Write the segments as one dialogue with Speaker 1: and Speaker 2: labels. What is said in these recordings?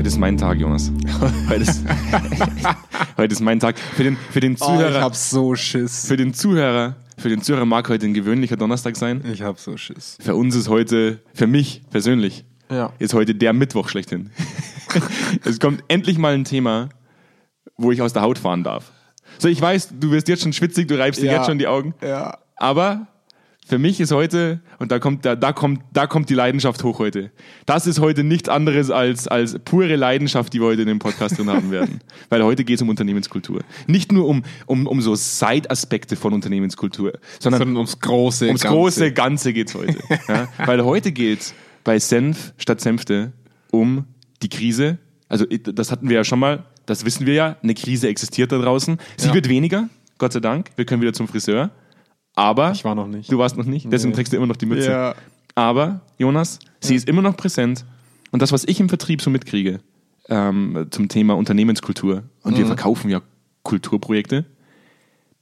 Speaker 1: Heute ist mein Tag, Jonas. Heute ist, heute ist mein Tag. Für den, für den
Speaker 2: Oh,
Speaker 1: Zuhörer,
Speaker 2: ich hab so Schiss.
Speaker 1: für den Zuhörer, für den Zuhörer mag heute ein gewöhnlicher Donnerstag sein.
Speaker 2: Ich hab so Schiss.
Speaker 1: Für uns ist heute, für mich persönlich,
Speaker 2: Ja.
Speaker 1: ist heute der Mittwoch schlechthin. es kommt endlich mal ein Thema, wo ich aus der Haut fahren darf. So, ich weiß, du wirst jetzt schon schwitzig, du reibst dir
Speaker 2: Ja.
Speaker 1: jetzt schon die Augen.
Speaker 2: Ja.
Speaker 1: Aber für mich ist heute, und da kommt, da, da, kommt, da kommt die Leidenschaft hoch heute. Das ist heute nichts anderes als, als pure Leidenschaft, die wir heute in dem Podcast drin haben werden. Weil heute geht es um Unternehmenskultur. Nicht nur um, um, um so Side-Aspekte von Unternehmenskultur, sondern,
Speaker 2: Sondern ums große
Speaker 1: ums
Speaker 2: Ganze.
Speaker 1: große Ganze geht es heute. ja? Weil heute geht es bei Senf statt Senfte um die Krise. Also das hatten wir ja schon mal, das wissen wir ja, eine Krise existiert da draußen. Sie
Speaker 2: Ja.
Speaker 1: wird weniger, Gott sei Dank. Wir können wieder zum Friseur. Aber
Speaker 2: Ich war noch nicht.
Speaker 1: Du warst noch nicht, deswegen
Speaker 2: Nee.
Speaker 1: trägst du immer noch die Mütze.
Speaker 2: Ja.
Speaker 1: Aber, Jonas, sie ist immer noch präsent. Und das, was ich im Vertrieb so mitkriege, ähm, zum Thema Unternehmenskultur, und
Speaker 2: Mhm.
Speaker 1: wir verkaufen ja Kulturprojekte,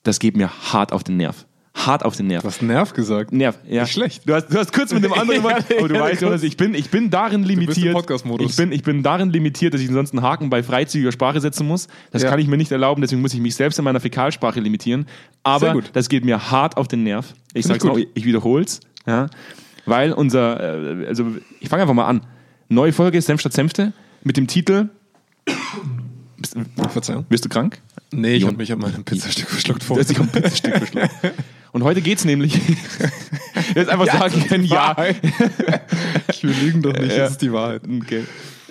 Speaker 1: das geht mir hart auf den Nerv. Hart auf den Nerv.
Speaker 2: Du hast Nerv gesagt.
Speaker 1: Nerv, ja.
Speaker 2: Nicht schlecht.
Speaker 1: Du hast, du hast kurz mit dem anderen
Speaker 2: Ja,
Speaker 1: aber du
Speaker 2: ja,
Speaker 1: weißt. Jonas, ich bin, ich bin darin limitiert. Ich bin, ich bin darin limitiert, dass ich sonst einen Haken bei freizügiger Sprache setzen muss. Das
Speaker 2: Ja.
Speaker 1: kann ich mir nicht erlauben, deswegen muss ich mich selbst in meiner Fäkalsprache limitieren. Aber
Speaker 2: gut.
Speaker 1: das geht mir hart auf den Nerv. Ich
Speaker 2: Find
Speaker 1: sag's
Speaker 2: ich
Speaker 1: noch, ich wiederhol's. Ja, weil unser, äh, also ich fange einfach mal an. Neue Folge Senf statt Senfte mit dem Titel. Bist,
Speaker 2: Verzeihung.
Speaker 1: bist du krank?
Speaker 2: Nee, ich
Speaker 1: Jon-
Speaker 2: hab mich an meinem Pizzastück verschluckt
Speaker 1: Du
Speaker 2: vor.
Speaker 1: hast dich am Pizzastück verschluckt. Und heute geht's nämlich. Jetzt einfach sagen können, ja.
Speaker 2: Ich will lügen doch nicht,
Speaker 1: Ja.
Speaker 2: das ist die Wahrheit.
Speaker 1: Okay.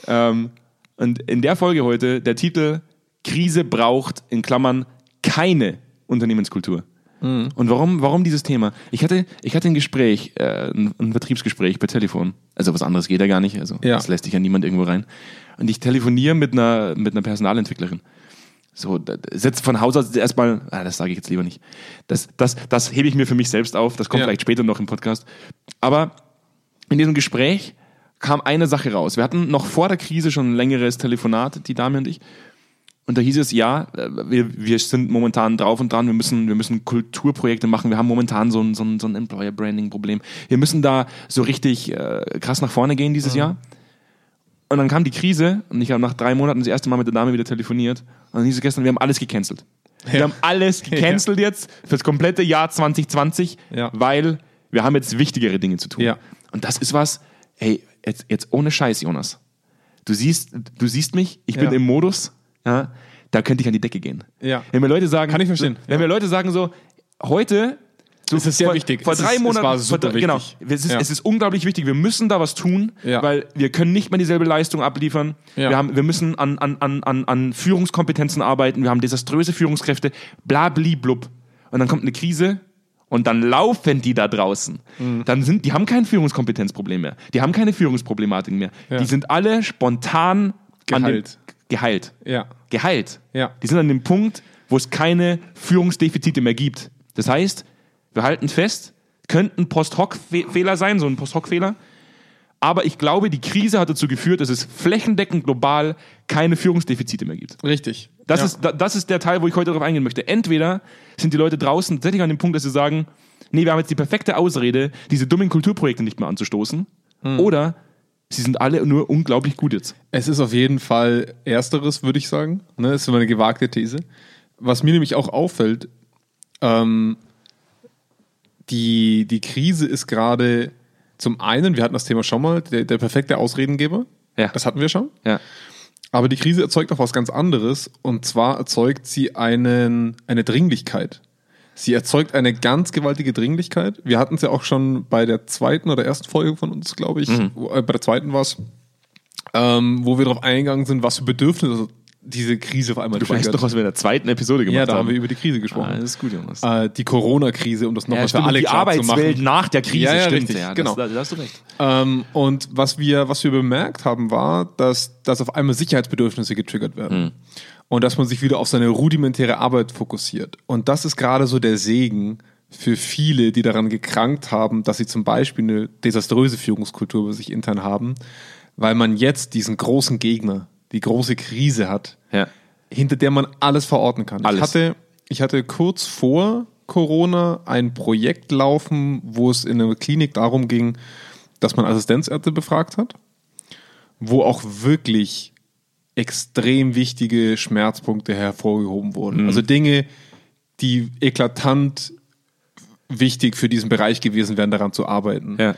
Speaker 1: Ähm, und in der Folge heute der Titel Krise braucht in Klammern keine Unternehmenskultur.
Speaker 2: Mhm.
Speaker 1: Und warum, warum dieses Thema? Ich hatte, ich hatte ein Gespräch, äh, ein, ein Vertriebsgespräch per Telefon. Also was anderes geht ja gar nicht. Also
Speaker 2: Ja.
Speaker 1: das lässt sich ja niemand irgendwo rein. Und ich telefoniere mit einer, mit einer Personalentwicklerin. So, setzt von Haus aus erstmal, ah, das sage ich jetzt lieber nicht. Das, das, das hebe ich mir für mich selbst auf. Das kommt
Speaker 2: Ja.
Speaker 1: vielleicht später noch im Podcast. Aber in diesem Gespräch kam eine Sache raus. Wir hatten noch vor der Krise schon ein längeres Telefonat, die Dame und ich. Und da hieß es, ja, äh, wir, wir sind momentan drauf und dran, wir müssen, wir müssen Kulturprojekte machen, wir haben momentan so ein, so ein, so ein Employer-Branding-Problem. Wir müssen da so richtig äh, krass nach vorne gehen dieses Jahr. Und dann kam die Krise und ich habe nach drei Monaten das erste Mal mit der Dame wieder telefoniert. Und dann hieß es gestern, wir haben alles gecancelt. Wir haben alles gecancelt jetzt fürs komplette Jahr 2020,
Speaker 2: Ja.
Speaker 1: weil wir haben jetzt wichtigere Dinge zu tun.
Speaker 2: Ja.
Speaker 1: Und das ist was, ey, jetzt, jetzt ohne Scheiß, Jonas. Du siehst, du siehst mich, ich bin
Speaker 2: Ja.
Speaker 1: im Modus, ja, da könnte ich an die Decke gehen.
Speaker 2: Ja.
Speaker 1: Wenn mir Leute sagen,
Speaker 2: Kann ich verstehen.
Speaker 1: Wenn mir Leute sagen so, heute
Speaker 2: Es ist sehr
Speaker 1: vor,
Speaker 2: wichtig.
Speaker 1: Vor
Speaker 2: Es
Speaker 1: drei
Speaker 2: ist-
Speaker 1: Monaten,
Speaker 2: war
Speaker 1: vor
Speaker 2: super
Speaker 1: drei- genau, es ist,
Speaker 2: Ja.
Speaker 1: es ist unglaublich wichtig. Wir müssen da was tun,
Speaker 2: Ja.
Speaker 1: weil wir können nicht mehr dieselbe Leistung abliefern.
Speaker 2: Ja.
Speaker 1: Wir, haben, wir müssen an, an, an, an, an Führungskompetenzen arbeiten. Wir haben desaströse Führungskräfte, bla, bli, blub. Und dann kommt eine Krise und dann laufen die da draußen.
Speaker 2: Mhm.
Speaker 1: Dann sind, die haben kein Führungskompetenzproblem mehr. Die haben keine Führungsproblematik mehr. Die sind alle spontan An
Speaker 2: Geheilt.
Speaker 1: dem, geheilt.
Speaker 2: Ja.
Speaker 1: Geheilt.
Speaker 2: Ja.
Speaker 1: Die sind an dem Punkt, wo es keine Führungsdefizite mehr gibt. Das heißt, wir halten fest, könnten Post-Hoc-Fehler sein, so ein Post-Hoc-Fehler. Aber ich glaube, die Krise hat dazu geführt, dass es flächendeckend global keine Führungsdefizite mehr gibt.
Speaker 2: Richtig.
Speaker 1: Das,
Speaker 2: ja.
Speaker 1: ist, da- das ist der Teil, wo ich heute darauf eingehen möchte. Entweder sind die Leute draußen tatsächlich an dem Punkt, dass sie sagen, nee, wir haben jetzt die perfekte Ausrede, diese dummen Kulturprojekte nicht mehr anzustoßen.
Speaker 2: Hm.
Speaker 1: Oder sie sind alle nur unglaublich gut jetzt.
Speaker 2: Es ist auf jeden Fall Ersteres, würde ich sagen. Ne, das ist immer eine gewagte These. Was mir nämlich auch auffällt, ähm, die, die Krise ist gerade zum einen, wir hatten das Thema schon mal, der, der perfekte Ausredengeber.
Speaker 1: Ja.
Speaker 2: Das hatten wir schon.
Speaker 1: Ja.
Speaker 2: Aber die Krise erzeugt auch was ganz anderes. Und zwar erzeugt sie einen, eine Dringlichkeit. Sie erzeugt eine ganz gewaltige Dringlichkeit. Wir hatten es ja auch schon bei der zweiten oder ersten Folge von uns, glaube ich. Wo- Äh, bei der zweiten war es, ähm, wo wir darauf eingegangen sind, was für Bedürfnisse diese Krise auf einmal
Speaker 1: Du weißt doch, was wir in der zweiten Episode gemacht
Speaker 2: Ja, da haben
Speaker 1: haben.
Speaker 2: wir über die Krise gesprochen.
Speaker 1: ah, das ist gut, Jonas.
Speaker 2: Äh, die Corona-Krise, um das nochmal
Speaker 1: ja,
Speaker 2: für alle
Speaker 1: die
Speaker 2: klar zu
Speaker 1: Arbeitswelt
Speaker 2: machen.
Speaker 1: nach der Krise,
Speaker 2: Ja, ja,
Speaker 1: stimmt.
Speaker 2: richtig,
Speaker 1: ja, das,
Speaker 2: genau.
Speaker 1: Da, da hast du recht.
Speaker 2: Ähm, und was wir, was wir bemerkt haben, war, dass, dass auf einmal Sicherheitsbedürfnisse getriggert werden. Und dass man sich wieder auf seine rudimentäre Arbeit fokussiert. Und das ist gerade so der Segen für viele, die daran gekrankt haben, dass sie zum Beispiel eine desaströse Führungskultur bei sich intern haben, weil man jetzt diesen großen Gegner, die große Krise hat,
Speaker 1: Ja.
Speaker 2: hinter der man alles verorten kann.
Speaker 1: Alles.
Speaker 2: Ich hatte, ich hatte kurz vor Corona ein Projekt laufen, wo es in einer Klinik darum ging, dass man Assistenzärzte befragt hat, wo auch wirklich extrem wichtige Schmerzpunkte hervorgehoben wurden. Also Dinge, die eklatant wichtig für diesen Bereich gewesen wären, daran zu arbeiten.
Speaker 1: Ja.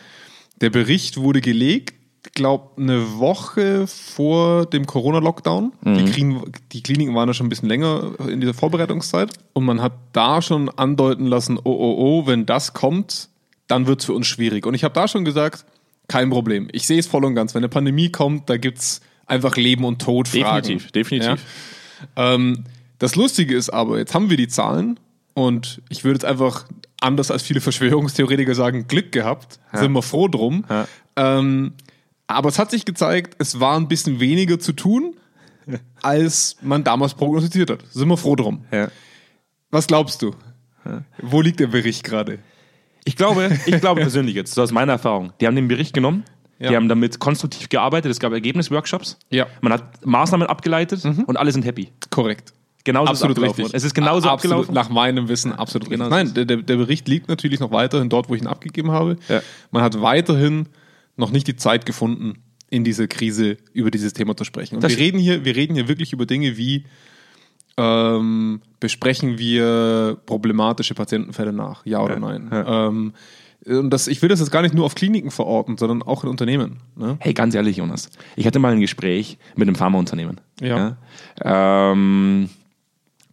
Speaker 2: Der Bericht wurde gelegt, glaube eine Woche vor dem Corona-Lockdown. Die, Klin die Kliniken waren ja schon ein bisschen länger in dieser Vorbereitungszeit. Und man hat da schon andeuten lassen, oh, oh, oh, wenn das kommt, dann wird es für uns schwierig. Und ich habe da schon gesagt, kein Problem. Ich sehe es voll und ganz. Wenn eine Pandemie kommt, da gibt es einfach Leben und Tod Fragen.
Speaker 1: Definitiv, definitiv.
Speaker 2: Ja? Ähm, das Lustige ist aber, jetzt haben wir die Zahlen und ich würde jetzt einfach anders als viele Verschwörungstheoretiker sagen, Glück gehabt, sind wir froh drum.
Speaker 1: Ja.
Speaker 2: Ähm, aber es hat sich gezeigt, es war ein bisschen weniger zu tun, als man damals prognostiziert hat. Sind wir froh drum.
Speaker 1: Ja.
Speaker 2: Was glaubst du? Wo liegt der Bericht gerade?
Speaker 1: Ich glaube, ich glaube persönlich jetzt, so aus meiner Erfahrung, die haben den Bericht genommen,
Speaker 2: Ja.
Speaker 1: die haben damit konstruktiv gearbeitet, es gab Ergebnisworkshops,
Speaker 2: Ja.
Speaker 1: man hat Maßnahmen abgeleitet und alle sind happy.
Speaker 2: Korrekt.
Speaker 1: Genauso
Speaker 2: Absolut
Speaker 1: ist
Speaker 2: richtig.
Speaker 1: Es ist genauso
Speaker 2: absolut,
Speaker 1: abgelaufen.
Speaker 2: Nach meinem Wissen absolut
Speaker 1: Genau
Speaker 2: Nein, der, der Bericht liegt natürlich noch weiterhin dort, wo ich ihn abgegeben habe. Man hat weiterhin noch nicht die Zeit gefunden, in dieser Krise über dieses Thema zu sprechen. Und
Speaker 1: Das
Speaker 2: wir reden, hier, wir reden hier wirklich über Dinge wie ähm, besprechen wir problematische Patientenfälle nach, ja oder
Speaker 1: Ja,
Speaker 2: nein.
Speaker 1: ja.
Speaker 2: Ähm, und das, ich will das jetzt gar nicht nur auf Kliniken verorten, sondern auch in Unternehmen. Ne?
Speaker 1: Hey, ganz ehrlich, Jonas. Ich hatte mal ein Gespräch mit einem Pharmaunternehmen.
Speaker 2: Ja.
Speaker 1: Ja? Ähm,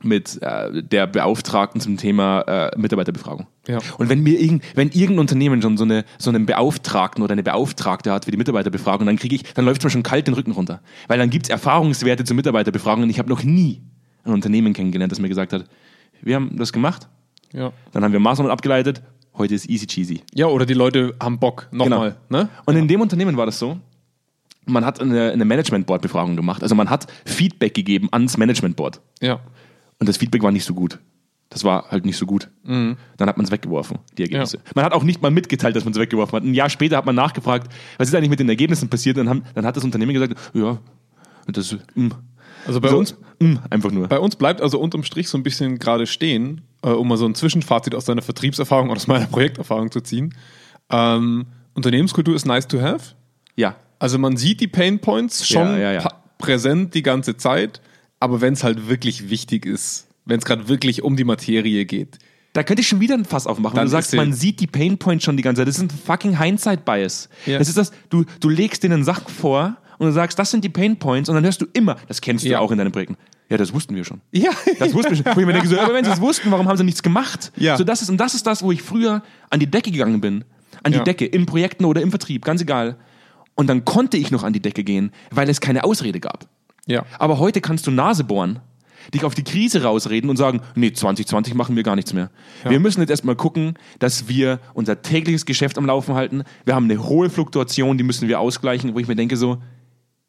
Speaker 1: mit äh, der Beauftragten zum Thema äh, Mitarbeiterbefragung.
Speaker 2: Ja.
Speaker 1: Und wenn mir irgend, wenn irgendein Unternehmen schon so, eine, so einen Beauftragten oder eine Beauftragte hat für die Mitarbeiterbefragung, dann kriege ich, dann läuft mir schon kalt den Rücken runter. Weil dann gibt es Erfahrungswerte zur Mitarbeiterbefragung und ich habe noch nie ein Unternehmen kennengelernt, das mir gesagt hat, wir haben das gemacht,
Speaker 2: Ja.
Speaker 1: dann haben wir Maßnahmen abgeleitet, heute ist easy cheesy.
Speaker 2: ja, oder die Leute haben Bock. Nochmal. Ne?
Speaker 1: Und in dem Unternehmen war das so, man hat eine, eine Management-Board-Befragung gemacht. Also man hat Feedback gegeben ans Management-Board.
Speaker 2: Ja.
Speaker 1: Und das Feedback war nicht so gut. Das war halt nicht so gut. Dann hat man es weggeworfen, die Ergebnisse.
Speaker 2: Ja.
Speaker 1: Man hat auch nicht mal mitgeteilt, dass man es weggeworfen hat. Ein Jahr später hat man nachgefragt, was ist eigentlich mit den Ergebnissen passiert? Dann, haben, dann hat das Unternehmen gesagt, ja, das mm.
Speaker 2: Also bei
Speaker 1: so,
Speaker 2: uns
Speaker 1: mm, einfach nur.
Speaker 2: Bei uns bleibt also unterm Strich so ein bisschen gerade stehen, äh, um mal so ein Zwischenfazit aus deiner Vertriebserfahrung oder aus meiner Projekterfahrung zu ziehen. Ähm, Unternehmenskultur ist nice to have.
Speaker 1: Ja,
Speaker 2: Also man sieht die Pain Points schon
Speaker 1: Ja, ja,
Speaker 2: präsent die ganze Zeit, aber wenn es halt wirklich wichtig ist, wenn es gerade wirklich um die Materie geht,
Speaker 1: Da könnte ich schon wieder ein Fass aufmachen. Wenn du sagst, man sieht die Pain Points schon die ganze Zeit. Das ist ein fucking Hindsight-Bias.
Speaker 2: Ja.
Speaker 1: Das ist das, du, du legst denen Sachen vor und du sagst, das sind die Pain Points und dann hörst du immer, das kennst du
Speaker 2: Ja.
Speaker 1: auch in deinen Projekten. Ja, das wussten wir schon.
Speaker 2: ja,
Speaker 1: Das wussten wir schon. Wo ich mir denke, so, aber wenn sie es wussten, warum haben sie nichts gemacht?
Speaker 2: Ja.
Speaker 1: So, das ist, und das ist das, wo ich früher an die Decke gegangen bin. An die
Speaker 2: Ja.
Speaker 1: Decke, in Projekten oder im Vertrieb, ganz egal. Und dann konnte ich noch an die Decke gehen, weil es keine Ausrede gab.
Speaker 2: Ja,
Speaker 1: Aber heute kannst du Nase bohren, dich auf die Krise rausreden und sagen, nee, 2020 machen wir gar nichts mehr. Wir müssen jetzt erstmal gucken, dass wir unser tägliches Geschäft am Laufen halten. Wir haben eine hohe Fluktuation, die müssen wir ausgleichen, wo ich mir denke so,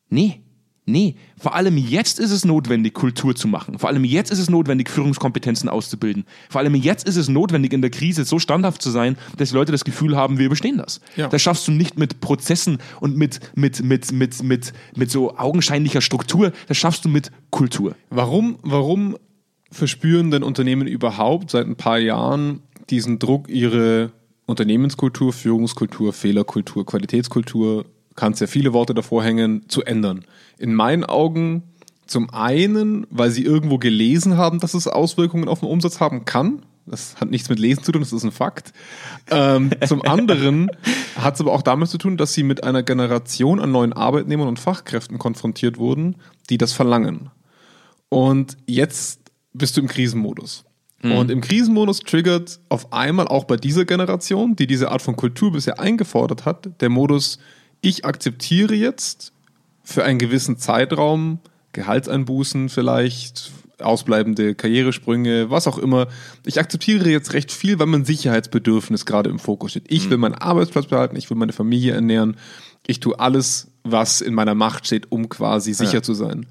Speaker 1: nee, nee, vor allem jetzt ist es notwendig, Kultur zu machen. Vor allem jetzt ist es notwendig, Führungskompetenzen auszubilden. Vor allem jetzt ist es notwendig, in der Krise so standhaft zu sein, dass die Leute das Gefühl haben, wir überstehen das.
Speaker 2: Ja.
Speaker 1: Das schaffst du nicht mit Prozessen und mit, mit, mit, mit, mit, mit so augenscheinlicher Struktur. Das schaffst du mit Kultur.
Speaker 2: Warum, warum verspüren denn Unternehmen überhaupt seit ein paar Jahren diesen Druck, ihre Unternehmenskultur, Führungskultur, Fehlerkultur, Qualitätskultur, kannst ja viele Worte davor hängen, zu ändern? In meinen Augen zum einen, weil sie irgendwo gelesen haben, dass es Auswirkungen auf den Umsatz haben kann. Das hat nichts mit Lesen zu tun, das ist ein Fakt. Ähm, zum anderen hat es aber auch damit zu tun, dass sie mit einer Generation an neuen Arbeitnehmern und Fachkräften konfrontiert wurden, die das verlangen. Und jetzt bist du im Krisenmodus. Und im Krisenmodus triggert auf einmal auch bei dieser Generation, die diese Art von Kultur bisher eingefordert hat, der Modus, ich akzeptiere jetzt für einen gewissen Zeitraum Gehaltseinbußen vielleicht, ausbleibende Karrieresprünge, was auch immer. Ich akzeptiere jetzt recht viel, weil mein Sicherheitsbedürfnis gerade im Fokus steht. Ich will meinen Arbeitsplatz behalten, ich will meine Familie ernähren, ich tue alles, was in meiner Macht steht, um quasi sicher
Speaker 1: Ja.
Speaker 2: zu sein.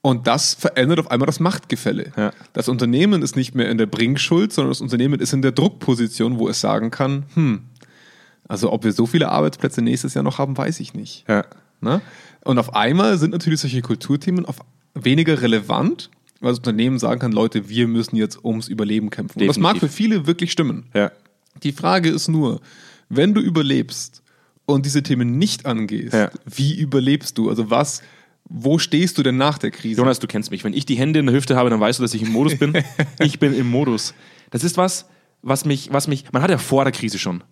Speaker 2: Und das verändert auf einmal das Machtgefälle.
Speaker 1: Ja.
Speaker 2: Das Unternehmen ist nicht mehr in der Bringschuld, sondern das Unternehmen ist in der Druckposition, wo es sagen kann, hm, also ob wir so viele Arbeitsplätze nächstes Jahr noch haben, weiß ich nicht.
Speaker 1: Ja.
Speaker 2: Ne? Und auf einmal sind natürlich solche Kulturthemen auf weniger relevant, weil das Unternehmen sagen kann, Leute, wir müssen jetzt ums Überleben kämpfen. Und das mag für viele wirklich stimmen.
Speaker 1: Ja.
Speaker 2: Die Frage ist nur, wenn du überlebst und diese Themen nicht angehst,
Speaker 1: Ja.
Speaker 2: wie überlebst du? Also was, wo stehst du denn nach der Krise?
Speaker 1: Jonas, du kennst mich. Wenn ich die Hände in der Hüfte habe, dann weißt du, dass ich im Modus bin. ich bin im Modus. Das ist was, was mich, was mich, man hat ja vor der Krise schon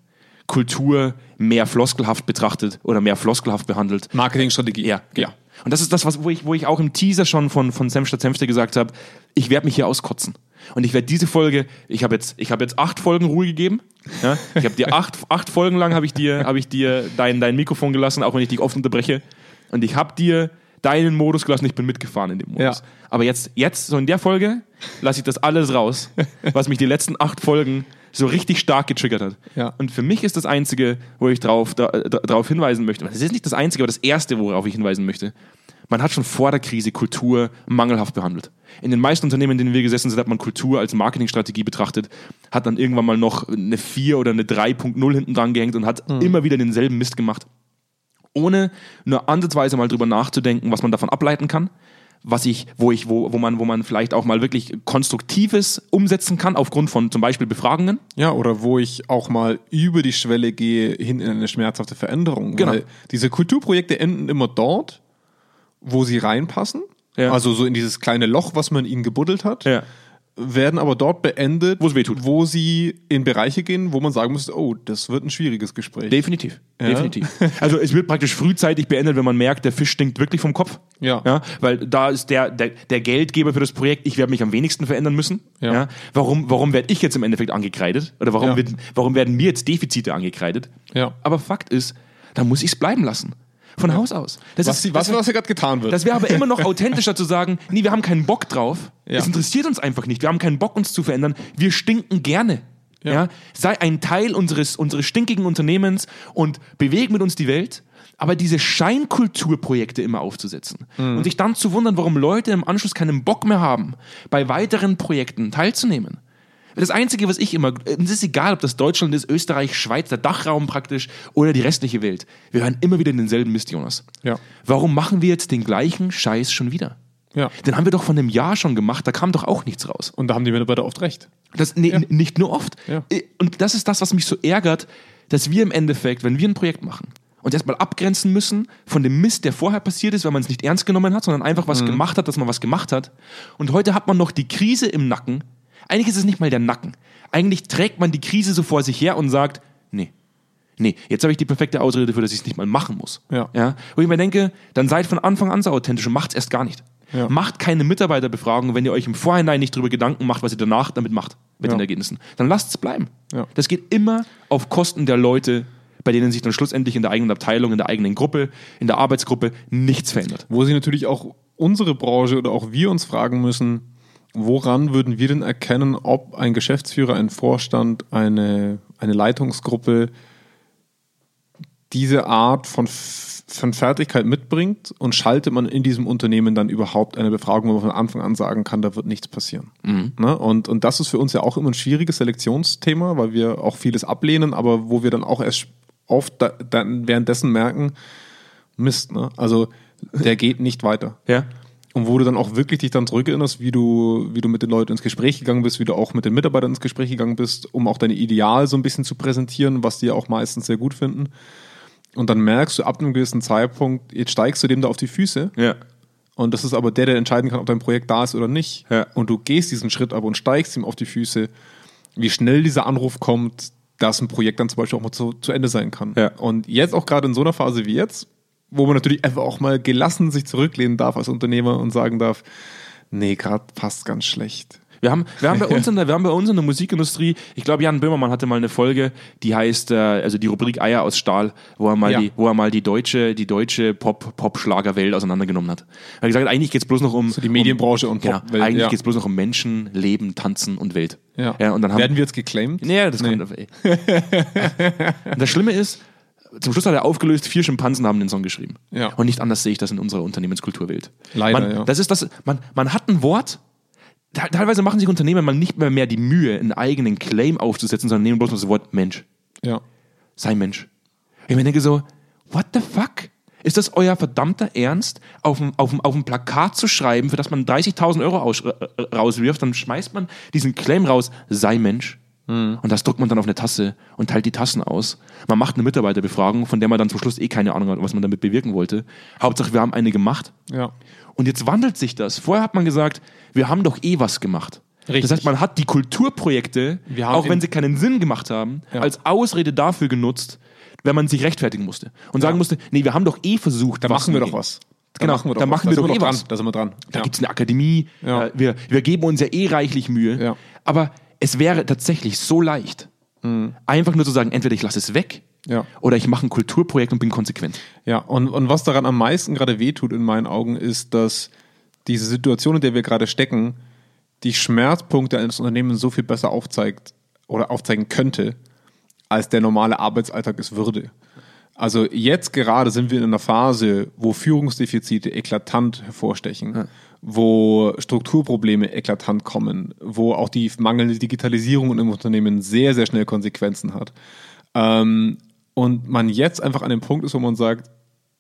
Speaker 1: Kultur mehr floskelhaft betrachtet oder mehr floskelhaft behandelt.
Speaker 2: Marketingstrategie.
Speaker 1: Ja, ja. Und das ist das, was, wo, ich, wo ich auch im Teaser schon von, von Senf statt Senfte gesagt habe, ich werde mich hier auskotzen. Und ich werde diese Folge, ich habe jetzt, ich habe jetzt acht Folgen Ruhe gegeben. Ja? Ich habe dir acht, acht Folgen lang habe ich dir, habe ich dir dein, dein Mikrofon gelassen, auch wenn ich dich oft unterbreche. Und ich habe dir deinen Modus gelassen, ich bin mitgefahren in dem Modus.
Speaker 2: Ja.
Speaker 1: Aber jetzt, jetzt, so in der Folge, lasse ich das alles raus, was mich die letzten acht Folgen so richtig stark getriggert hat.
Speaker 2: Ja.
Speaker 1: Und für mich ist das Einzige, wo ich drauf, da, darauf hinweisen möchte, das ist nicht das Einzige, aber das Erste, worauf ich hinweisen möchte, man hat schon vor der Krise Kultur mangelhaft behandelt. In den meisten Unternehmen, in denen wir gesessen sind, hat man Kultur als Marketingstrategie betrachtet, hat dann irgendwann mal noch eine 4 oder eine 3.0 hinten dran gehängt und hat immer wieder denselben Mist gemacht ohne nur ansatzweise mal drüber nachzudenken, was man davon ableiten kann, was ich, wo ich, wo, wo man, wo man vielleicht auch mal wirklich Konstruktives umsetzen kann, aufgrund von zum Beispiel Befragungen.
Speaker 2: Ja, oder wo ich auch mal über die Schwelle gehe hin in eine schmerzhafte Veränderung.
Speaker 1: Genau.
Speaker 2: Weil diese Kulturprojekte enden immer dort, wo sie reinpassen.
Speaker 1: Ja.
Speaker 2: Also so in dieses kleine Loch, was man ihnen gebuddelt hat.
Speaker 1: Ja.
Speaker 2: Werden aber dort beendet,
Speaker 1: Wo es weh tut.
Speaker 2: wo sie in Bereiche gehen, wo man sagen muss, oh, das wird ein schwieriges Gespräch.
Speaker 1: Definitiv. Definitiv. Also es wird praktisch frühzeitig beendet, wenn man merkt, der Fisch stinkt wirklich vom Kopf.
Speaker 2: Ja.
Speaker 1: ja weil da ist der, der, der Geldgeber für das Projekt, ich werde mich am wenigsten verändern müssen.
Speaker 2: Ja.
Speaker 1: Warum, warum werde ich jetzt im Endeffekt angekreidet? Oder warum,
Speaker 2: Ja.
Speaker 1: wird, warum werden mir jetzt Defizite angekreidet?
Speaker 2: Ja.
Speaker 1: Aber Fakt ist, da muss ich es bleiben lassen. Von Haus aus. Das
Speaker 2: Was,
Speaker 1: ist,
Speaker 2: was, was hier gerade getan wird.
Speaker 1: das wäre aber immer noch authentischer zu sagen, nee, wir haben keinen Bock drauf.
Speaker 2: Ja.
Speaker 1: Es interessiert uns einfach nicht. Wir haben keinen Bock, uns zu verändern. Wir stinken gerne. Ja. Sei ein Teil unseres, unseres stinkigen Unternehmens und beweg mit uns die Welt. Aber diese Scheinkulturprojekte immer aufzusetzen
Speaker 2: Mhm.
Speaker 1: und sich dann zu wundern, warum Leute im Anschluss keinen Bock mehr haben, bei weiteren Projekten teilzunehmen. Das Einzige, was ich immer, es ist egal, ob das Deutschland ist, Österreich, Schweiz, der Dachraum praktisch oder die restliche Welt. Wir hören immer wieder denselben Mist, Jonas.
Speaker 2: Ja.
Speaker 1: Warum machen wir jetzt den gleichen Scheiß schon wieder?
Speaker 2: Ja.
Speaker 1: Den haben wir doch von einem Jahr schon gemacht, da kam doch auch nichts raus.
Speaker 2: Und da haben die Mitarbeiter oft recht.
Speaker 1: Das, nee, n- Nicht nur oft.
Speaker 2: Ja.
Speaker 1: Und das ist das, was mich so ärgert, dass wir im Endeffekt, wenn wir ein Projekt machen, uns erstmal abgrenzen müssen von dem Mist, der vorher passiert ist, weil man es nicht ernst genommen hat, sondern einfach
Speaker 2: Mhm.
Speaker 1: was gemacht hat, dass man was gemacht hat. Und heute hat man noch die Krise im Nacken. Eigentlich ist es nicht mal der Nacken. Eigentlich trägt man die Krise so vor sich her und sagt, nee, nee, jetzt habe ich die perfekte Ausrede dafür, dass ich es nicht mal machen muss.
Speaker 2: Ja.
Speaker 1: Ja? Wo ich mir denke, dann seid von Anfang an so authentisch und macht's erst gar nicht.
Speaker 2: Ja.
Speaker 1: Macht keine Mitarbeiterbefragung, wenn ihr euch im Vorhinein nicht darüber Gedanken macht, was ihr danach damit macht, mit
Speaker 2: Ja.
Speaker 1: den Ergebnissen. Dann lasst es bleiben.
Speaker 2: Ja.
Speaker 1: Das geht immer auf Kosten der Leute, bei denen sich dann schlussendlich in der eigenen Abteilung, in der eigenen Gruppe, in der Arbeitsgruppe nichts verändert.
Speaker 2: Wo sich natürlich auch unsere Branche oder auch wir uns fragen müssen, woran würden wir denn erkennen, ob ein Geschäftsführer, ein Vorstand, eine, eine Leitungsgruppe diese Art von, von Fertigkeit mitbringt und schaltet man in diesem Unternehmen dann überhaupt eine Befragung, wo man von Anfang an sagen kann, da wird nichts passieren. Ne? Und, und das ist für uns ja auch immer ein schwieriges Selektionsthema, weil wir auch vieles ablehnen, aber wo wir dann auch erst oft da, dann währenddessen merken, Mist, ne? Also der geht nicht weiter.
Speaker 1: Ja?
Speaker 2: Und wo du dann auch wirklich dich dann zurückerinnerst, wie du, wie du mit den Leuten ins Gespräch gegangen bist, wie du auch mit den Mitarbeitern ins Gespräch gegangen bist, um auch deine Ideal so ein bisschen zu präsentieren, was die ja auch meistens sehr gut finden. Und dann merkst du ab einem gewissen Zeitpunkt, jetzt steigst du dem da auf die Füße.
Speaker 1: Ja.
Speaker 2: Und das ist aber der, der entscheiden kann, ob dein Projekt da ist oder nicht.
Speaker 1: Ja.
Speaker 2: Und du gehst diesen Schritt aber und steigst ihm auf die Füße, wie schnell dieser Anruf kommt, dass ein Projekt dann zum Beispiel auch mal zu, zu Ende sein kann.
Speaker 1: Ja.
Speaker 2: Und jetzt auch gerade in so einer Phase wie jetzt, wo man natürlich einfach auch mal gelassen sich zurücklehnen darf als Unternehmer und sagen darf, nee, gerade passt ganz schlecht.
Speaker 1: Wir haben, wir, haben bei uns in der, wir haben bei uns in der Musikindustrie, ich glaube, Jan Böhmermann hatte mal eine Folge, die heißt, äh, also die Rubrik Eier aus Stahl, wo er mal,
Speaker 2: Ja.
Speaker 1: die, wo er mal die deutsche, die deutsche Pop, Pop-Schlagerwelt auseinandergenommen hat. Er hat gesagt, eigentlich geht's bloß noch um.
Speaker 2: So die Medienbranche
Speaker 1: um,
Speaker 2: und
Speaker 1: genau,
Speaker 2: Popwelt,
Speaker 1: Eigentlich
Speaker 2: ja.
Speaker 1: geht's bloß noch um Menschen, Leben, Tanzen und Welt.
Speaker 2: Ja.
Speaker 1: und dann haben,
Speaker 2: Werden wir jetzt geclaimed?
Speaker 1: Nee, das
Speaker 2: Nee.
Speaker 1: kommt. Ey. und das Schlimme ist, zum Schluss hat er aufgelöst, vier Schimpansen haben den Song geschrieben.
Speaker 2: Ja.
Speaker 1: Und nicht anders sehe ich das in unserer Unternehmenskulturwelt.
Speaker 2: Leider,
Speaker 1: man,
Speaker 2: ja.
Speaker 1: Das ist das, man, man hat ein Wort, te- teilweise machen sich Unternehmen mal nicht mehr, mehr die Mühe, einen eigenen Claim aufzusetzen, sondern nehmen bloß das Wort Mensch.
Speaker 2: Ja.
Speaker 1: Sei Mensch. Ich mir denke so, what the fuck? Ist das euer verdammter Ernst, auf ein, auf ein, auf ein Plakat zu schreiben, für das man 30.000 Euro aus, äh, rauswirft, dann schmeißt man diesen Claim raus, sei Mensch. Und das druckt man dann auf eine Tasse und teilt die Tassen aus. Man macht eine Mitarbeiterbefragung, von der man dann zum Schluss eh keine Ahnung hat, was man damit bewirken wollte. Hauptsache, wir haben eine gemacht.
Speaker 2: Ja.
Speaker 1: Und jetzt wandelt sich das. Vorher hat man gesagt, wir haben doch eh was gemacht.
Speaker 2: Richtig.
Speaker 1: Das heißt, man hat die Kulturprojekte,
Speaker 2: Wir
Speaker 1: auch wenn sie keinen Sinn gemacht haben,
Speaker 2: Ja.
Speaker 1: als Ausrede dafür genutzt, wenn man sich rechtfertigen musste. Und sagen musste, nee, wir haben doch eh versucht.
Speaker 2: Da machen wir doch was.
Speaker 1: Genau,
Speaker 2: machen wir
Speaker 1: da
Speaker 2: doch
Speaker 1: machen
Speaker 2: was.
Speaker 1: wir
Speaker 2: Da
Speaker 1: doch
Speaker 2: sind
Speaker 1: eh
Speaker 2: dran.
Speaker 1: was.
Speaker 2: Da sind wir dran.
Speaker 1: Da
Speaker 2: Ja.
Speaker 1: gibt's eine Akademie,
Speaker 2: Ja.
Speaker 1: äh, wir, wir geben uns ja eh reichlich Mühe.
Speaker 2: Ja.
Speaker 1: Aber es wäre tatsächlich so leicht, einfach nur zu sagen, entweder ich lasse es weg
Speaker 2: Ja.
Speaker 1: oder ich mache ein Kulturprojekt und bin konsequent.
Speaker 2: Ja, und, und was daran am meisten gerade wehtut in meinen Augen, ist, dass diese Situation, in der wir gerade stecken, die Schmerzpunkte eines Unternehmens so viel besser aufzeigt oder aufzeigen könnte, als der normale Arbeitsalltag es würde. Also jetzt gerade sind wir in einer Phase, wo Führungsdefizite eklatant hervorstechen, wo Strukturprobleme eklatant kommen, wo auch die mangelnde Digitalisierung im Unternehmen sehr, sehr schnell Konsequenzen hat. Ähm, und man jetzt einfach an dem Punkt ist, wo man sagt,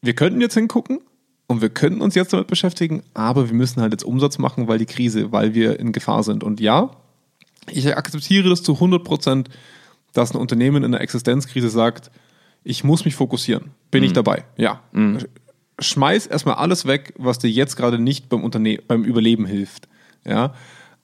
Speaker 2: wir könnten jetzt hingucken und wir könnten uns jetzt damit beschäftigen, aber wir müssen halt jetzt Umsatz machen, weil die Krise, weil wir in Gefahr sind. Und ja, ich akzeptiere das zu 100 Prozent, dass ein Unternehmen in einer Existenzkrise sagt, ich muss mich fokussieren. Bin ich dabei? Ja. Schmeiß erstmal alles weg, was dir jetzt gerade nicht beim, Unterne beim Überleben hilft. Ja.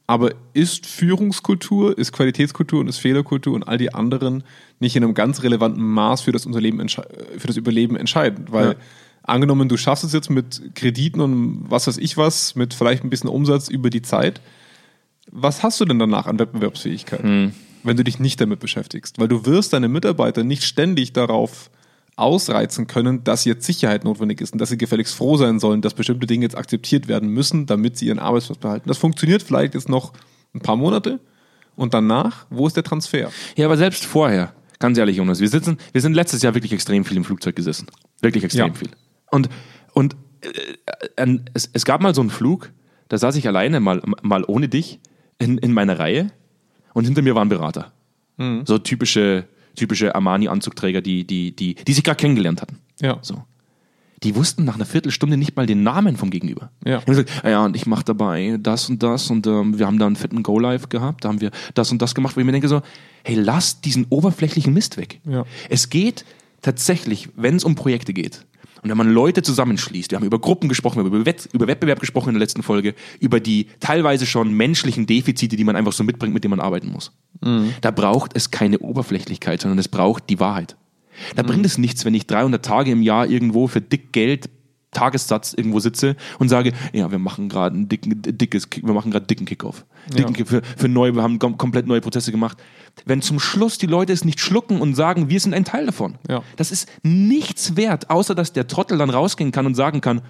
Speaker 2: Aber ist Führungskultur, ist Qualitätskultur und ist Fehlerkultur und all die anderen nicht in einem ganz relevanten Maß für das, Unterleben für das Überleben entscheidend? Weil
Speaker 1: Ja.
Speaker 2: angenommen, du schaffst es jetzt mit Krediten und was weiß ich was, mit vielleicht ein bisschen Umsatz über die Zeit, was hast du denn danach an Wettbewerbsfähigkeit, wenn du dich nicht damit beschäftigst? Weil du wirst deine Mitarbeiter nicht ständig darauf ausreizen können, dass jetzt Sicherheit notwendig ist und dass sie gefälligst froh sein sollen, dass bestimmte Dinge jetzt akzeptiert werden müssen, damit sie ihren Arbeitsplatz behalten. Das funktioniert vielleicht jetzt noch ein paar Monate und danach, wo ist der Transfer?
Speaker 1: Ja, aber selbst vorher, ganz ehrlich, Jonas, wir sitzen, wir sind letztes Jahr wirklich extrem viel im Flugzeug gesessen. Wirklich extrem
Speaker 2: Ja.
Speaker 1: viel. Und, und äh, äh, es, es gab mal so einen Flug, da saß ich alleine, mal, mal ohne dich, in, in meiner Reihe und hinter mir war ein Berater.
Speaker 2: Mhm.
Speaker 1: So typische, typische Armani-Anzugträger, die, die, die, die sich gerade kennengelernt hatten.
Speaker 2: Ja.
Speaker 1: So. Die wussten nach einer Viertelstunde nicht mal den Namen vom Gegenüber.
Speaker 2: Ja.
Speaker 1: Die haben gesagt, "Ah ja, und ich mache dabei das und das und ähm, wir haben da einen fetten Go-Live gehabt, da haben wir das und das gemacht, wo ich mir denke so, hey, lass diesen oberflächlichen Mist weg.
Speaker 2: Ja.
Speaker 1: Es geht tatsächlich, wenn es um Projekte geht und wenn man Leute zusammenschließt, wir haben über Gruppen gesprochen, wir haben über, Wett, über Wettbewerb gesprochen in der letzten Folge, über die teilweise schon menschlichen Defizite, die man einfach so mitbringt, mit denen man arbeiten muss. Da braucht es keine Oberflächlichkeit, sondern es braucht die Wahrheit. Da bringt es nichts, wenn ich 300 Tage im Jahr irgendwo für dick Geld Tagessatz irgendwo sitze und sage, ja, wir machen gerade ein dicken, dickes, wir machen gerade dicken Kickoff. Dicken Kick für, für neu, wir haben kom komplett neue Prozesse gemacht. Wenn zum Schluss die Leute es nicht schlucken und sagen, wir sind ein Teil davon,
Speaker 2: Ja.
Speaker 1: das ist nichts wert, außer dass der Trottel dann rausgehen kann und sagen kann,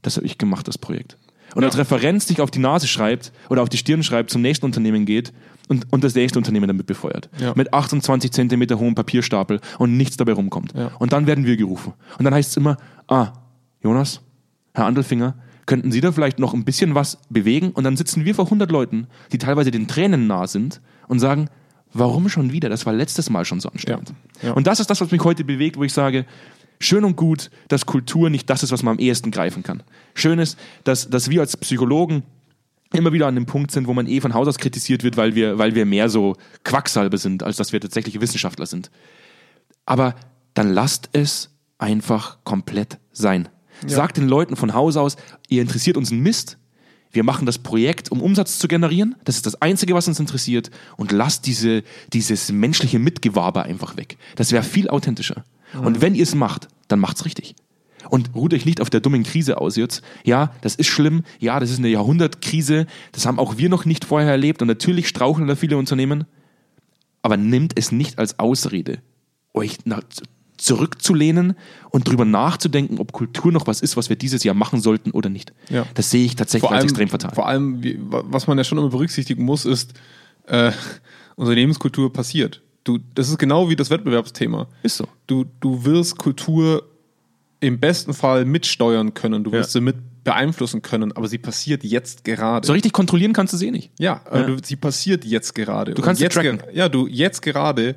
Speaker 1: das habe ich gemacht, das Projekt. Und als Referenz sich auf die Nase schreibt oder auf die Stirn schreibt, zum nächsten Unternehmen geht und, und das nächste Unternehmen damit befeuert.
Speaker 2: Ja.
Speaker 1: Mit 28 Zentimeter hohem Papierstapel und nichts dabei rumkommt.
Speaker 2: Ja.
Speaker 1: Und dann werden wir gerufen. Und dann heißt es immer, ah, Jonas, Herr Andelfinger, könnten Sie da vielleicht noch ein bisschen was bewegen? Und dann sitzen wir vor 100 Leuten, die teilweise den Tränen nah sind und sagen, warum schon wieder? Das war letztes Mal schon so anstrengend.
Speaker 2: Ja. Ja.
Speaker 1: Und das ist das, was mich heute bewegt, wo ich sage, schön und gut, dass Kultur nicht das ist, was man am ehesten greifen kann. Schön ist, dass, dass wir als Psychologen immer wieder an dem Punkt sind, wo man eh von Haus aus kritisiert wird, weil wir, weil wir mehr so Quacksalbe sind, als dass wir tatsächliche Wissenschaftler sind. Aber dann lasst es einfach komplett sein. Sagt den Leuten von Haus aus, ihr interessiert uns ein Mist. Wir machen das Projekt, um Umsatz zu generieren. Das ist das Einzige, was uns interessiert. Und lasst diese, dieses menschliche Mitgewaber einfach weg. Das wäre viel authentischer. Und wenn ihr es macht, dann macht's richtig. Und ruht euch nicht auf der dummen Krise aus jetzt. Ja, das ist schlimm. Ja, das ist eine Jahrhundertkrise. Das haben auch wir noch nicht vorher erlebt. Und natürlich straucheln da viele Unternehmen. Aber nimmt es nicht als Ausrede, euch nach, zurückzulehnen und drüber nachzudenken, ob Kultur noch was ist, was wir dieses Jahr machen sollten oder nicht.
Speaker 2: Ja.
Speaker 1: Das sehe ich tatsächlich als extrem fatal.
Speaker 2: Vor allem, was man ja schon immer berücksichtigen muss, ist, äh, Unternehmenskultur passiert. Du, das ist genau wie das Wettbewerbsthema.
Speaker 1: Ist so.
Speaker 2: Du, du wirst Kultur im besten Fall mitsteuern können, du wirst
Speaker 1: Ja.
Speaker 2: sie mit beeinflussen können, aber sie passiert jetzt gerade.
Speaker 1: So richtig kontrollieren kannst du sie eh nicht.
Speaker 2: Ja, aber Du, sie passiert jetzt gerade. Du
Speaker 1: kannst sie
Speaker 2: jetzt
Speaker 1: tracken.
Speaker 2: Ja, du jetzt gerade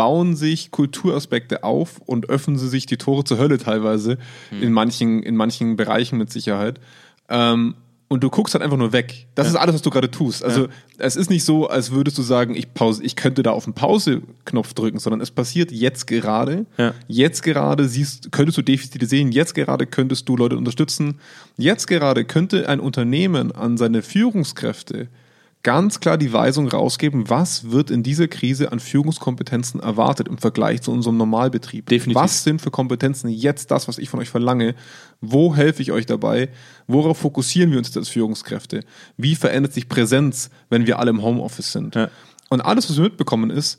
Speaker 2: bauen sich Kulturaspekte auf und öffnen sie sich die Tore zur Hölle teilweise
Speaker 1: Hm.
Speaker 2: in manchen in manchen Bereichen mit Sicherheit. Ähm, und du guckst halt einfach nur weg. Das ist alles, was du gerade tust. Also es ist nicht so, als würdest du sagen, ich pause, ich könnte da auf den Pause-Knopf drücken, sondern es passiert jetzt gerade.
Speaker 1: Ja.
Speaker 2: Jetzt gerade siehst, könntest du Defizite sehen. Jetzt gerade könntest du Leute unterstützen. Jetzt gerade könnte ein Unternehmen an seine Führungskräfte ganz klar die Weisung rausgeben, was wird in dieser Krise an Führungskompetenzen erwartet im Vergleich zu unserem Normalbetrieb.
Speaker 1: Definitiv.
Speaker 2: Was sind für Kompetenzen jetzt das, was ich von euch verlange? Wo helfe ich euch dabei? Worauf fokussieren wir uns als Führungskräfte? Wie verändert sich Präsenz, wenn wir alle im Homeoffice sind?
Speaker 1: Ja.
Speaker 2: Und alles, was wir mitbekommen, ist,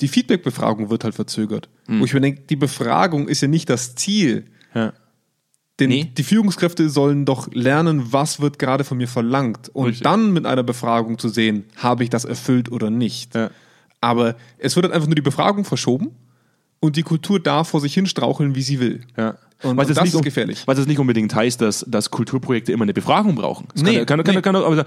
Speaker 2: die Feedback-Befragung wird halt verzögert. Wo ich mir denke, die Befragung ist ja nicht das Ziel.
Speaker 1: Ja.
Speaker 2: Den,
Speaker 1: Nee.
Speaker 2: Die Führungskräfte sollen doch lernen, was wird gerade von mir verlangt. Und
Speaker 1: Richtig.
Speaker 2: dann mit einer Befragung zu sehen, habe ich das erfüllt oder nicht.
Speaker 1: Ja.
Speaker 2: Aber es wird halt einfach nur die Befragung verschoben und die Kultur darf vor sich hin straucheln, wie sie will.
Speaker 1: Ja.
Speaker 2: Und
Speaker 1: was
Speaker 2: das
Speaker 1: nicht
Speaker 2: ist gefährlich.
Speaker 1: Was es nicht unbedingt heißt, dass, dass Kulturprojekte immer eine Befragung brauchen. Das
Speaker 2: Nee,
Speaker 1: kann, kann, kann,
Speaker 2: nee.
Speaker 1: kann, aber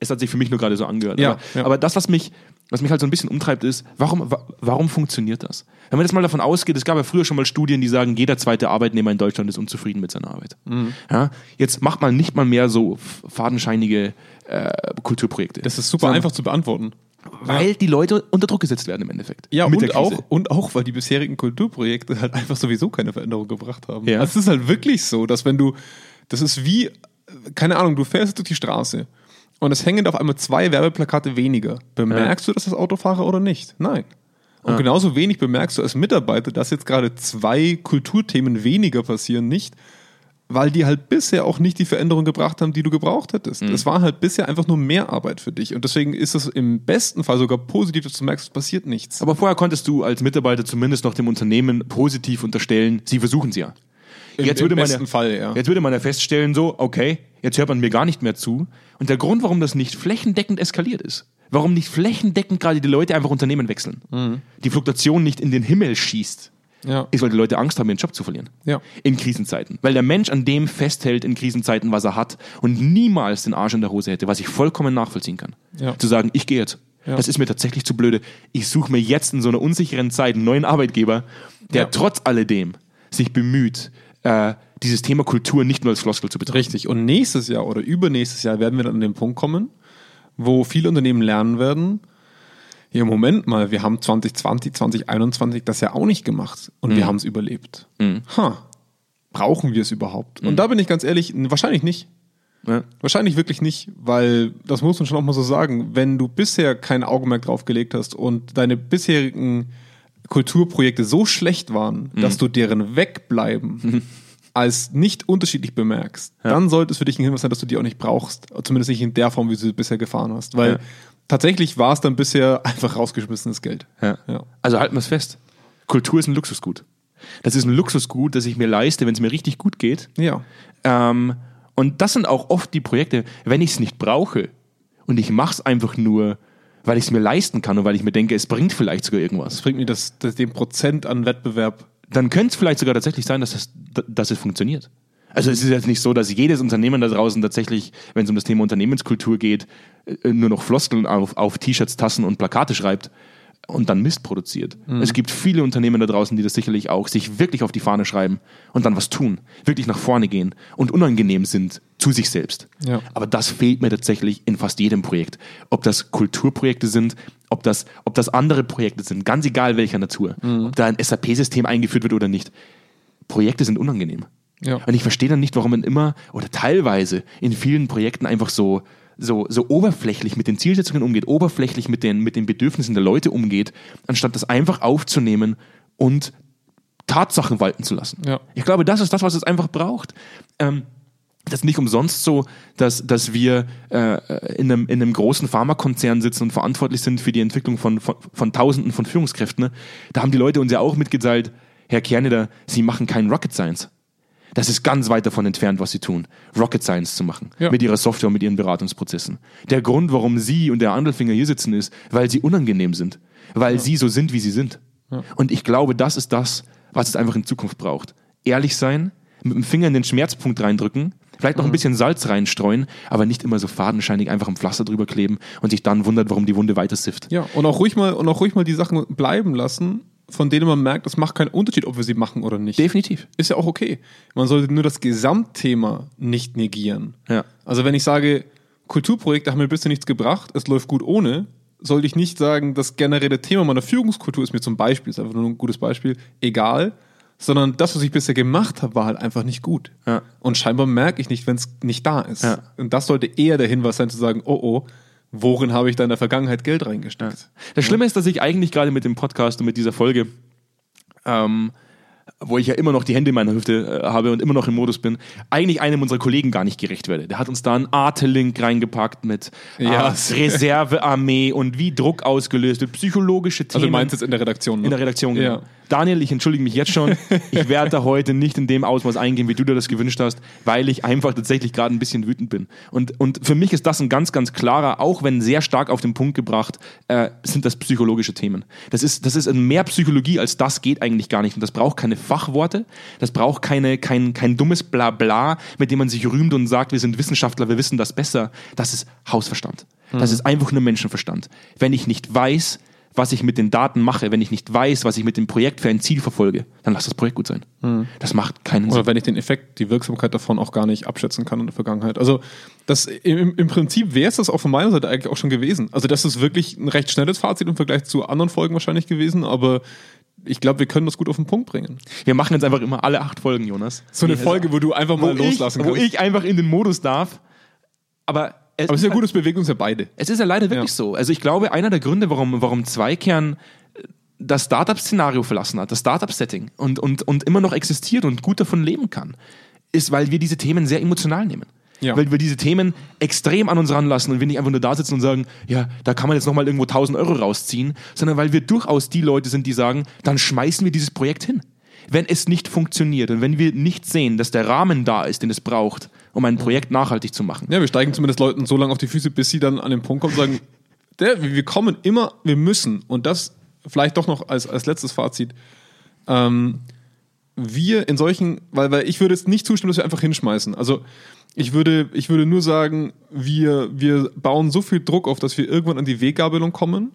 Speaker 1: es hat sich für mich nur gerade so angehört.
Speaker 2: Ja,
Speaker 1: aber,
Speaker 2: ja.
Speaker 1: aber das, was mich, was mich halt so ein bisschen umtreibt, ist, warum, wa- warum funktioniert das? Wenn man jetzt mal davon ausgeht, es gab ja früher schon mal Studien, die sagen, jeder zweite Arbeitnehmer in Deutschland ist unzufrieden mit seiner Arbeit.
Speaker 2: Mhm.
Speaker 1: Ja, jetzt macht man nicht mal mehr so fadenscheinige äh, Kulturprojekte.
Speaker 2: Das ist super
Speaker 1: Sondern-
Speaker 2: einfach zu beantworten.
Speaker 1: Weil die Leute unter Druck gesetzt werden im Endeffekt.
Speaker 2: Ja,
Speaker 1: Mit
Speaker 2: und auch, und auch, weil die bisherigen Kulturprojekte halt einfach sowieso keine Veränderung gebracht haben.
Speaker 1: Ja.
Speaker 2: Also es ist halt wirklich so, dass wenn du, das ist wie, keine Ahnung, du fährst durch die Straße und es hängen auf einmal zwei Werbeplakate weniger. Bemerkst du, dass das Autofahrer oder nicht? Nein. Und genauso wenig bemerkst du als Mitarbeiter, dass jetzt gerade zwei Kulturthemen weniger passieren, nicht, weil die halt bisher auch nicht die Veränderung gebracht haben, die du gebraucht hättest. Es war halt bisher einfach nur mehr Arbeit für dich. Und deswegen ist es im besten Fall sogar positiv, dass du merkst, es passiert nichts.
Speaker 1: Aber vorher konntest du als Mitarbeiter zumindest noch dem Unternehmen positiv unterstellen, sie versuchen es ja. Jetzt
Speaker 2: im
Speaker 1: würde, man ja,
Speaker 2: Fall, ja.
Speaker 1: jetzt würde man ja feststellen, so, okay, jetzt hört man mir gar nicht mehr zu. Und der Grund, warum das nicht flächendeckend eskaliert ist, warum nicht flächendeckend gerade die Leute einfach Unternehmen wechseln,
Speaker 2: Mhm.
Speaker 1: die Fluktuation nicht in den Himmel schießt,
Speaker 2: Ja.
Speaker 1: ist, weil die Leute Angst haben, ihren Job zu verlieren.
Speaker 2: Ja.
Speaker 1: In Krisenzeiten. Weil der Mensch an dem festhält in Krisenzeiten, was er hat und niemals den Arsch in der Hose hätte, was ich vollkommen nachvollziehen kann.
Speaker 2: Ja.
Speaker 1: Zu sagen, ich gehe jetzt.
Speaker 2: Ja.
Speaker 1: Das ist mir tatsächlich zu blöde. Ich suche mir jetzt in so einer unsicheren Zeit einen neuen Arbeitgeber, der trotz alledem sich bemüht, äh, dieses Thema Kultur nicht nur als Floskel zu betrachten.
Speaker 2: Richtig. Und nächstes Jahr oder übernächstes Jahr werden wir dann an den Punkt kommen, wo viele Unternehmen lernen werden, ja, Moment mal, wir haben 2020, 2021 das ja auch nicht gemacht und wir haben es überlebt. Ha, brauchen wir es überhaupt? Und da bin ich ganz ehrlich, wahrscheinlich nicht.
Speaker 1: Ja.
Speaker 2: Wahrscheinlich wirklich nicht, weil das muss man schon auch mal so sagen, wenn du bisher kein Augenmerk drauf gelegt hast und deine bisherigen Kulturprojekte so schlecht waren, dass du deren Wegbleiben als nicht unterschiedlich bemerkst, dann sollte es für dich ein Hinweis sein, dass du die auch nicht brauchst. Zumindest nicht in der Form, wie du sie bisher gefahren hast. Weil
Speaker 1: Ja.
Speaker 2: Tatsächlich war es dann bisher einfach rausgeschmissenes Geld.
Speaker 1: Ja.
Speaker 2: Ja.
Speaker 1: Also halten wir es fest. Kultur ist ein Luxusgut. Das ist ein Luxusgut, das ich mir leiste, wenn es mir richtig gut geht.
Speaker 2: Ja.
Speaker 1: Ähm, und das sind auch oft die Projekte, wenn ich es nicht brauche und ich mache es einfach nur, weil ich es mir leisten kann und weil ich mir denke, es bringt vielleicht sogar irgendwas.
Speaker 2: Das bringt mir das, das, den Prozent an Wettbewerb.
Speaker 1: Dann könnte es vielleicht sogar tatsächlich sein, dass es, dass es funktioniert. Also es ist jetzt nicht so, dass jedes Unternehmen da draußen tatsächlich, wenn es um das Thema Unternehmenskultur geht, nur noch Floskeln auf, auf T-Shirts, Tassen und Plakate schreibt und dann Mist produziert. Es gibt viele Unternehmen da draußen, die das sicherlich auch sich wirklich auf die Fahne schreiben und dann was tun, wirklich nach vorne gehen und unangenehm sind zu sich selbst.
Speaker 2: Ja.
Speaker 1: Aber das fehlt mir tatsächlich in fast jedem Projekt. Ob das Kulturprojekte sind, ob das, ob das andere Projekte sind, ganz egal welcher Natur, ob da ein SAP-System eingeführt wird oder nicht. Projekte sind unangenehm.
Speaker 2: Ja.
Speaker 1: Und ich verstehe dann nicht, warum man immer oder teilweise in vielen Projekten einfach so, so, so oberflächlich mit den Zielsetzungen umgeht, oberflächlich mit den, mit den Bedürfnissen der Leute umgeht, anstatt das einfach aufzunehmen und Tatsachen walten zu lassen.
Speaker 2: Ja.
Speaker 1: Ich glaube, das ist das, was es einfach braucht. Ähm, das ist nicht umsonst so, dass, dass wir äh, in, einem, in einem großen Pharmakonzern sitzen und verantwortlich sind für die Entwicklung von, von, von Tausenden von Führungskräften. Ne? Da haben die Leute uns ja auch mitgeteilt, Herr Kerneder, Sie machen kein Rocket Science. Das ist ganz weit davon entfernt, was Sie tun, Rocket Science zu machen.
Speaker 2: Ja.
Speaker 1: Mit Ihrer Software, mit Ihren Beratungsprozessen. Der Grund, warum Sie und der Andelfinger hier sitzen, ist, weil Sie unangenehm sind. Weil Sie so sind, wie Sie sind. Und ich glaube, das ist das, was es einfach in Zukunft braucht. Ehrlich sein, mit dem Finger in den Schmerzpunkt reindrücken, vielleicht noch ein bisschen Salz reinstreuen, aber nicht immer so fadenscheinig einfach ein Pflaster drüber kleben und sich dann wundert, warum die Wunde weiter sifft.
Speaker 2: Ja, und auch ruhig mal, und auch ruhig mal die Sachen bleiben lassen, von denen man merkt, es macht keinen Unterschied, ob wir sie machen oder nicht.
Speaker 1: Definitiv.
Speaker 2: Ist ja auch okay. Man sollte nur das Gesamtthema nicht negieren.
Speaker 1: Ja.
Speaker 2: Also wenn ich sage, Kulturprojekte haben mir bisher nichts gebracht, es läuft gut ohne, sollte ich nicht sagen, das generelle Thema meiner Führungskultur ist mir zum Beispiel, ist einfach nur ein gutes Beispiel, egal, sondern das, was ich bisher gemacht habe, war halt einfach nicht gut.
Speaker 1: Ja.
Speaker 2: Und scheinbar merke ich nicht, wenn es nicht da ist.
Speaker 1: Ja.
Speaker 2: Und das sollte eher der Hinweis sein, zu sagen, oh oh, worin habe ich da in der Vergangenheit Geld reingesteckt?
Speaker 1: Das Schlimme ist, dass ich eigentlich gerade mit dem Podcast und mit dieser Folge, ähm, wo ich ja immer noch die Hände in meiner Hüfte äh, habe und immer noch im Modus bin, eigentlich einem unserer Kollegen gar nicht gerecht werde. Der hat uns da einen Arte-Link reingepackt mit
Speaker 2: Ja.
Speaker 1: äh, Reservearmee und wie Druck ausgelöst wird, psychologische Themen.
Speaker 2: Also du meinst jetzt in der Redaktion? Ne?
Speaker 1: In der Redaktion, genau.
Speaker 2: Ja.
Speaker 1: Daniel, ich entschuldige mich jetzt schon. Ich werde da heute nicht in dem Ausmaß eingehen, wie du dir das gewünscht hast, weil ich einfach tatsächlich gerade ein bisschen wütend bin. Und, und für mich ist das ein ganz, ganz klarer, auch wenn sehr stark auf den Punkt gebracht, äh, sind das psychologische Themen. Das ist, das ist mehr Psychologie als das geht eigentlich gar nicht. Und das braucht keine Fachworte, das braucht keine, kein, kein dummes Blabla, mit dem man sich rühmt und sagt, wir sind Wissenschaftler, wir wissen das besser. Das ist Hausverstand. Das ist einfach nur Menschenverstand. Wenn ich nicht weiß, was ich mit den Daten mache, wenn ich nicht weiß, was ich mit dem Projekt für ein Ziel verfolge, dann lass das Projekt gut sein. Das macht keinen Sinn.
Speaker 2: Oder wenn ich den Effekt, die Wirksamkeit davon auch gar nicht abschätzen kann in der Vergangenheit. Also das im, im Prinzip wäre es das auch von meiner Seite eigentlich auch schon gewesen. Also das ist wirklich ein recht schnelles Fazit im Vergleich zu anderen Folgen wahrscheinlich gewesen, aber ich glaube, wir können das gut auf den Punkt bringen.
Speaker 1: Wir machen jetzt einfach immer alle acht Folgen, Jonas.
Speaker 2: So eine Folge, wo du einfach
Speaker 1: wo
Speaker 2: mal loslassen
Speaker 1: ich, Wo
Speaker 2: kannst.
Speaker 1: ich einfach in den Modus darf. Aber es
Speaker 2: aber es ist ja gut, es bewegt uns ja beide.
Speaker 1: Es ist ja leider wirklich
Speaker 2: Ja.
Speaker 1: so. Also ich glaube, einer der Gründe, warum, warum Zweikern das Startup-Szenario verlassen hat, das Startup-Setting und, und, und immer noch existiert und gut davon leben kann, ist, weil wir diese Themen sehr emotional nehmen.
Speaker 2: Ja.
Speaker 1: Weil wir diese Themen extrem an uns ranlassen und wir nicht einfach nur da sitzen und sagen, ja, da kann man jetzt nochmal irgendwo 1000 Euro rausziehen, sondern weil wir durchaus die Leute sind, die sagen, dann schmeißen wir dieses Projekt hin. Wenn es nicht funktioniert und wenn wir nicht sehen, dass der Rahmen da ist, den es braucht, um ein Projekt nachhaltig zu machen,
Speaker 2: Ja, wir steigen zumindest Leuten so lange auf die Füße, bis sie dann an den Punkt kommen und sagen, der, wir kommen immer, wir müssen. Und das vielleicht doch noch als, als letztes Fazit. Ähm, wir in solchen, weil, weil ich würde jetzt nicht zustimmen, dass wir einfach hinschmeißen. Also ich würde, ich würde nur sagen, wir, wir bauen so viel Druck auf, dass wir irgendwann an die Weggabelung kommen,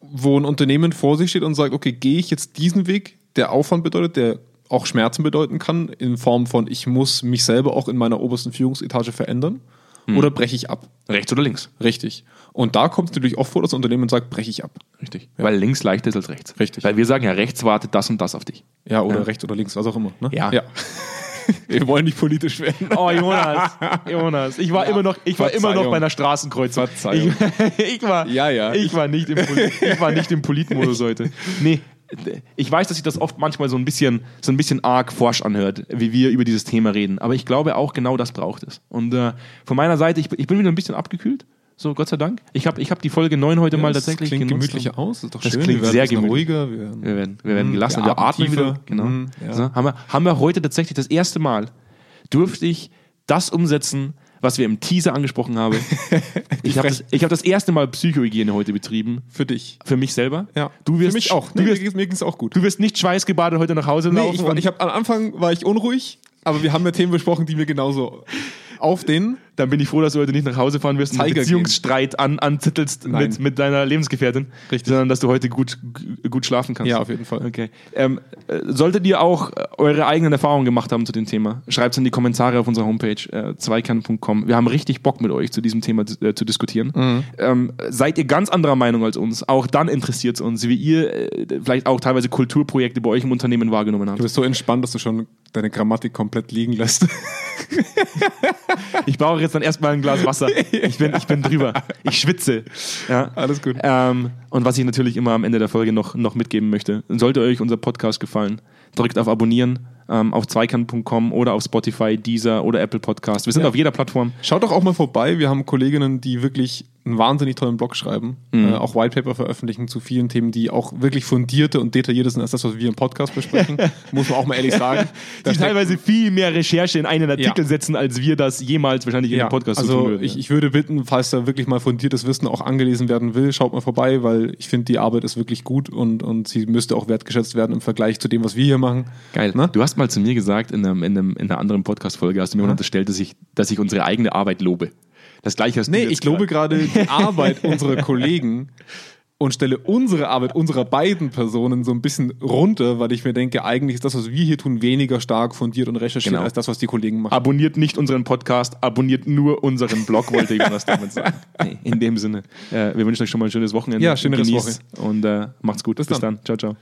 Speaker 2: wo ein Unternehmen vor sich steht und sagt, okay, gehe ich jetzt diesen Weg, der Aufwand bedeutet, der auch Schmerzen bedeuten kann, in Form von, ich muss mich selber auch in meiner obersten Führungsetage verändern, oder breche ich ab?
Speaker 1: rechts oder links.
Speaker 2: Richtig. Und da kommt es natürlich oft vor, dass ein Unternehmen sagt, breche ich ab.
Speaker 1: Richtig. Weil links leichter ist als rechts.
Speaker 2: Richtig.
Speaker 1: Weil wir sagen ja, rechts wartet das und das auf dich.
Speaker 2: Ja, oder
Speaker 1: Ja.
Speaker 2: rechts oder links, was auch immer. Ne?
Speaker 1: Ja.
Speaker 2: ja. wir wollen nicht politisch werden.
Speaker 1: Oh, Jonas, Jonas, ich war
Speaker 2: Ja,
Speaker 1: immer noch, ich war immer noch bei einer Straßenkreuzung.
Speaker 2: Verzeihung.
Speaker 1: Ich, ich war,
Speaker 2: Ja, ja.
Speaker 1: Ich war nicht im, Poli- ich war nicht im Politmodus heute. Nee, ich weiß, dass sich das oft manchmal so ein bisschen, so ein bisschen arg forsch anhört, wie wir über dieses Thema reden. Aber ich glaube auch genau das braucht es. Und äh, von meiner Seite, ich, bin- ich bin wieder ein bisschen abgekühlt. So, Gott sei Dank. Ich habe ich hab die Folge 9 heute mal
Speaker 2: das
Speaker 1: tatsächlich
Speaker 2: klingt
Speaker 1: genutzt.
Speaker 2: gemütlicher aus, ist doch
Speaker 1: Das
Speaker 2: schön.
Speaker 1: klingt
Speaker 2: wir
Speaker 1: sehr gemütlich.
Speaker 2: ruhiger. Wir werden,
Speaker 1: Wir werden, wir werden
Speaker 2: Mhm,
Speaker 1: gelassen,
Speaker 2: wir
Speaker 1: atmen wieder. Genau.
Speaker 2: Mhm, ja.
Speaker 1: so, haben, wir, haben wir heute tatsächlich das erste Mal, durfte ich das umsetzen, was wir im Teaser angesprochen haben. ich habe das, ich hab das erste Mal Psychohygiene heute betrieben.
Speaker 2: Für dich.
Speaker 1: Für mich selber.
Speaker 2: Ja.
Speaker 1: Du wirst,
Speaker 2: Für mich auch.
Speaker 1: Du
Speaker 2: Nee,
Speaker 1: wirst,
Speaker 2: mir ging es auch gut.
Speaker 1: du wirst nicht schweißgebadet heute nach Hause
Speaker 2: Nee,
Speaker 1: laufen.
Speaker 2: ich, war, ich hab, am Anfang war ich unruhig, aber wir haben ja Themen besprochen, die mir genauso auf den.
Speaker 1: Dann bin ich froh, dass du heute nicht nach Hause fahren wirst und einen Beziehungsstreit an, anzettelst
Speaker 2: Nein.
Speaker 1: mit, mit deiner Lebensgefährtin.
Speaker 2: Richtig.
Speaker 1: Sondern dass du heute gut, gut schlafen kannst.
Speaker 2: Ja, auf jeden Fall.
Speaker 1: Okay. Ähm, äh, solltet ihr auch äh, eure eigenen Erfahrungen gemacht haben zu dem Thema, schreibt es in die Kommentare auf unserer Homepage äh, zweikern.com. Wir haben richtig Bock mit euch zu diesem Thema äh, zu diskutieren.
Speaker 2: Mhm.
Speaker 1: Ähm, seid ihr ganz anderer Meinung als uns? Auch dann interessiert es uns, wie ihr äh, vielleicht auch teilweise Kulturprojekte bei euch im Unternehmen wahrgenommen habt.
Speaker 2: Du bist so entspannt, dass du schon deine Grammatik komplett liegen lässt.
Speaker 1: Ich brauche jetzt dann erstmal ein Glas Wasser. Ich bin, ich bin drüber. Ich schwitze. Ja.
Speaker 2: Alles gut.
Speaker 1: Ähm, und was ich natürlich immer am Ende der Folge noch, noch mitgeben möchte, sollte euch unser Podcast gefallen, drückt auf Abonnieren ähm, auf zweikern.com oder auf Spotify, Deezer oder Apple Podcast. Wir sind
Speaker 2: Ja.
Speaker 1: auf jeder Plattform.
Speaker 2: Schaut doch auch mal vorbei. Wir haben Kolleginnen, die wirklich einen wahnsinnig tollen Blog schreiben,
Speaker 1: Mhm.
Speaker 2: äh, auch Whitepaper veröffentlichen zu vielen Themen, die auch wirklich fundierte und detaillierter sind als das, was wir im Podcast besprechen. Muss man auch mal ehrlich sagen.
Speaker 1: Die teilweise viel mehr Recherche in einen Artikel
Speaker 2: Ja.
Speaker 1: setzen, als wir das jemals wahrscheinlich in
Speaker 2: ja,
Speaker 1: einem Podcast
Speaker 2: also
Speaker 1: tun würden.
Speaker 2: ich, ich würde bitten, falls da wirklich mal fundiertes Wissen auch angelesen werden will, schaut mal vorbei, weil ich finde, die Arbeit ist wirklich gut und, und sie müsste auch wertgeschätzt werden im Vergleich zu dem, was wir hier machen.
Speaker 1: Geil.
Speaker 2: Ne?
Speaker 1: Du hast mal zu mir gesagt, in, einem, in, einem, in einer anderen Podcast-Folge, hast du mir unterstellt, dass ich, dass ich unsere eigene Arbeit lobe. Das gleiche hast du
Speaker 2: Nee, ich lobe gerade die Arbeit unserer Kollegen und stelle unsere Arbeit unserer beiden Personen so ein bisschen runter, weil ich mir denke, eigentlich ist das, was wir hier tun, weniger stark fundiert und recherchiert
Speaker 1: Genau.
Speaker 2: als das, was die Kollegen machen.
Speaker 1: Abonniert nicht unseren Podcast, abonniert nur unseren Blog, wollte ich was damit sagen. Nee, in dem Sinne. Äh, wir wünschen euch schon mal ein schönes Wochenende.
Speaker 2: Ja, schöneres
Speaker 1: Genießt Und äh, macht's gut. Bis,
Speaker 2: dann.
Speaker 1: dann. Ciao, ciao.